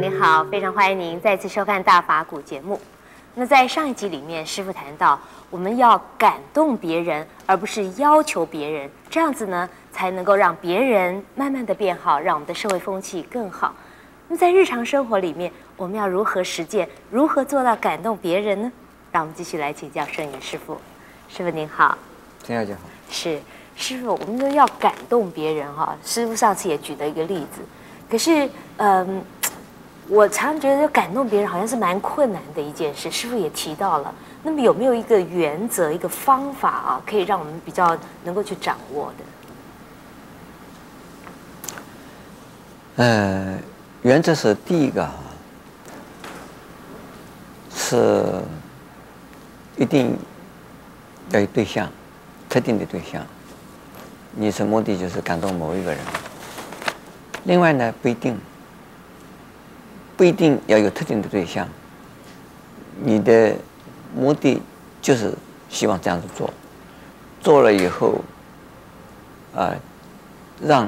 各位观众朋友，你好，非常欢迎您再次收看《大法古》节目。那在上一集里面，师傅谈到，我们要感动别人，而不是要求别人，这样子呢，才能够让别人慢慢的变好，让我们的社会风气更好。那么在日常生活里面，我们要如何实践，如何做到感动别人呢？让我们继续来请教圣严师傅。师傅您好，陈小姐好。是师傅，我们都要感动别人哈。师傅上次也举了一个例子，可是嗯。我常常觉得感动别人好像是蛮困难的一件事，师傅也提到了。那么有没有一个原则、一个方法啊，可以让我们比较能够去掌握的？呃，原则是第一个啊，是一定要有对象，特定的对象。你是目的就是感动某一个人。另外呢，不一定。不一定要有特定的对象，你的目的就是希望这样子做，做了以后，啊，让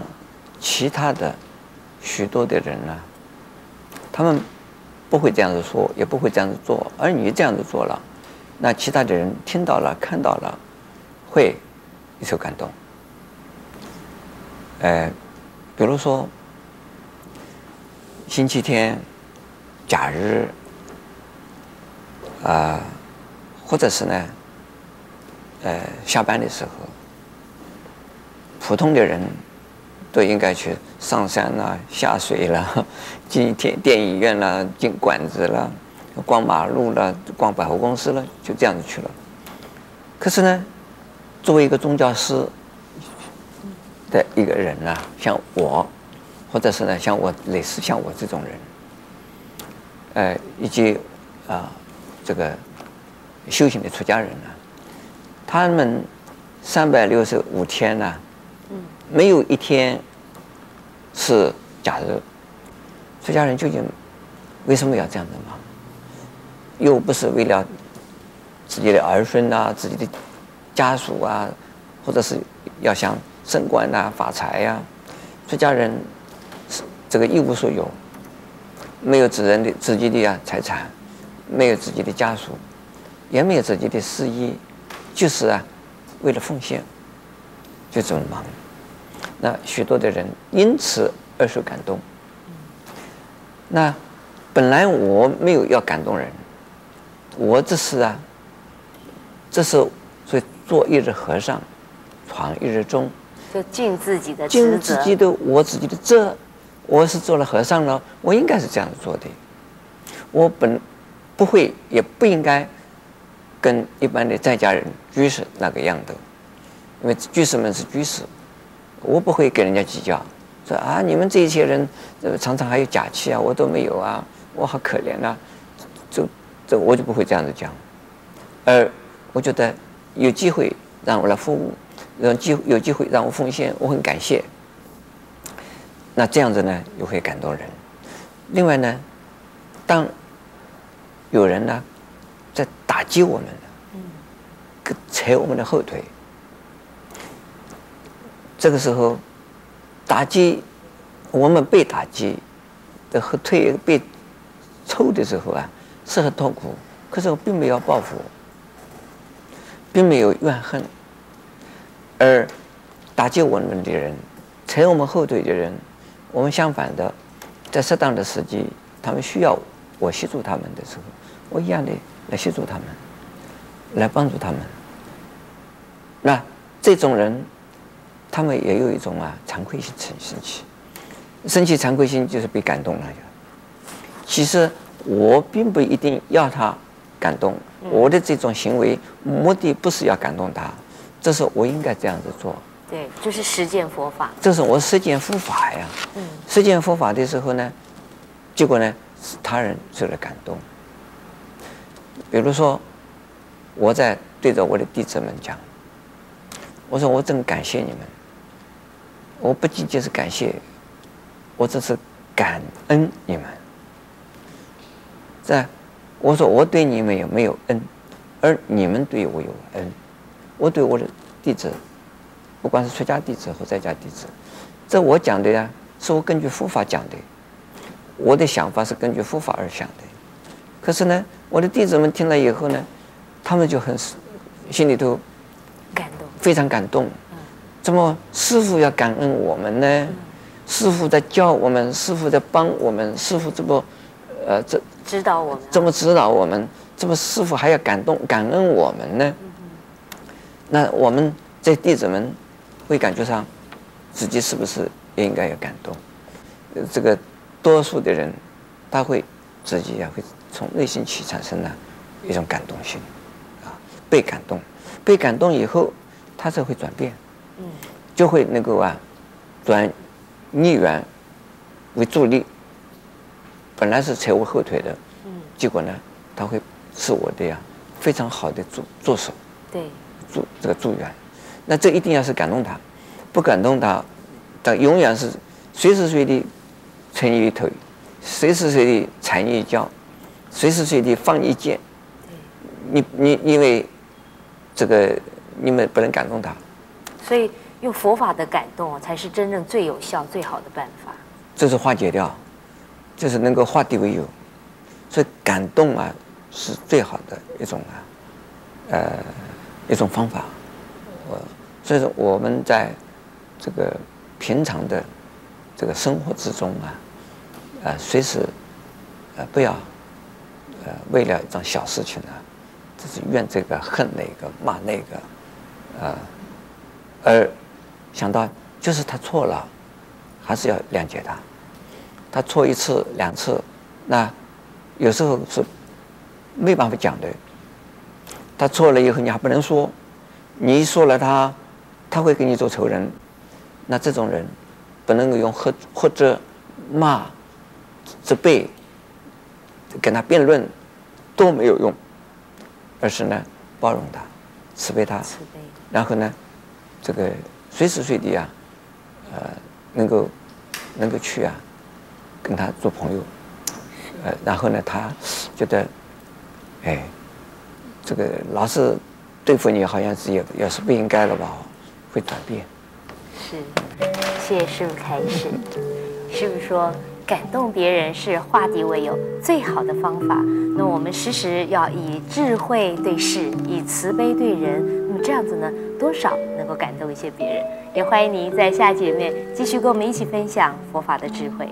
其他的许多的人呢，他们不会这样子说，也不会这样子做，而你这样子做了，那其他的人听到了、看到了，会有所感动。呃，比如说星期天。假日，啊、或者是呢，呃，下班的时候，普通的人都应该去上山啦、下水啦、进电电影院啦、进馆子啦、逛马路啦、逛百货公司了，就这样子去了。可是呢，作为一个宗教师的一个人呢，像我，或者是呢，像我类似像我这种人。呃，以及啊，这个修行的出家人呢，他们三百六十五天呢，没有一天是假日。出家人究竟为什么要这样子嘛？又不是为了自己的儿孙啊、自己的家属啊，或者是要想升官啊、发财呀、啊？出家人是这个一无所有。没有自人的自己的啊财产，没有自己的家属，也没有自己的事业，就是啊，为了奉献，就这么忙。那许多的人因此而受感动。那本来我没有要感动人，我这是啊，这是所以做一日和尚，闯一日钟，就尽自己的尽自己的我自己的责。我是做了和尚了，我应该是这样子做的。我本不会，也不应该跟一般的在家人居士那个样的，因为居士们是居士，我不会跟人家计较，说啊，你们这些人常常还有假期啊，我都没有啊，我好可怜啊，这这我就不会这样子讲。而我觉得有机会让我来服务，有机有机会让我奉献，我很感谢。那这样子呢，又会感动人。另外呢，当有人呢在打击我们，嗯，扯我们的后腿，这个时候打击我们被打击的后腿被抽的时候啊，是很痛苦。可是我并没有报复，并没有怨恨，而打击我们的人，扯我们后腿的人。我们相反的，在适当的时机，他们需要我协助他们的时候，我一样的来协助他们，来帮助他们。那这种人，他们也有一种啊惭愧心生生气，生气惭愧心就是被感动了。其实我并不一定要他感动，我的这种行为目的不是要感动他，这是我应该这样子做。对，就是实践佛法。这是我实践佛法呀。嗯。实践佛法的时候呢，结果呢，使他人受了感动。比如说，我在对着我的弟子们讲，我说我真感谢你们。我不仅仅是感谢，我这是感恩你们。在我说我对你们有没有恩，而你们对我有恩，我对我的弟子。不管是出家弟子或在家弟子，这我讲的呀，是我根据佛法讲的。我的想法是根据佛法而想的。可是呢，我的弟子们听了以后呢，他们就很心里头感动，非常感动。怎么师傅要感恩我们呢？师傅在教我们，师傅在帮我们，师傅这么，呃，这指导我们，这么指导我们，这么师傅还要感动感恩我们呢？那我们这弟子们会感觉上，自己是不是也应该要感动？这个多数的人，他会自己也会从内心去产生了一种感动性，啊，被感动，被感动以后，他才会转变。就会能够啊，转逆缘为助力。本来是扯我后腿的，结果呢，他会是我的呀非常好的助助手，对，助这个助缘。那这一定要是感动他，不感动他，他永远是随时随地扯你一腿，随时随地踩你一脚，随时随地放一箭。你你因为这个你们不能感动他。所以用佛法的感动才是真正最有效、最好的办法。这是化解掉，就是能够化敌为友。所以感动啊，是最好的一种啊，呃，一种方法。我所以说我们在这个平常的这个生活之中啊，呃，随时呃不要呃为了一桩小事情呢，就是怨这个恨那个骂那个，呃。而想到就是他错了，还是要谅解他。他错一次两次，那有时候是没办法讲的。他错了以后你还不能说，你一说了他，他会给你做仇人。那这种人不能够用或或者骂、责备跟他辩论都没有用，而是呢包容他、慈悲他，然后呢。这个随时随地啊，呃，能够能够去啊，跟他做朋友，呃，然后呢，他觉得，哎，这个老是对付你，好像是也也是不应该了吧？会转变。是，谢谢师父开示。师父说，感动别人是化敌为友最好的方法。那我们时时要以智慧对事，以慈悲对人。那么这样子呢，多少能够感动一些别人。也欢迎您在下节里面继续跟我们一起分享佛法的智慧。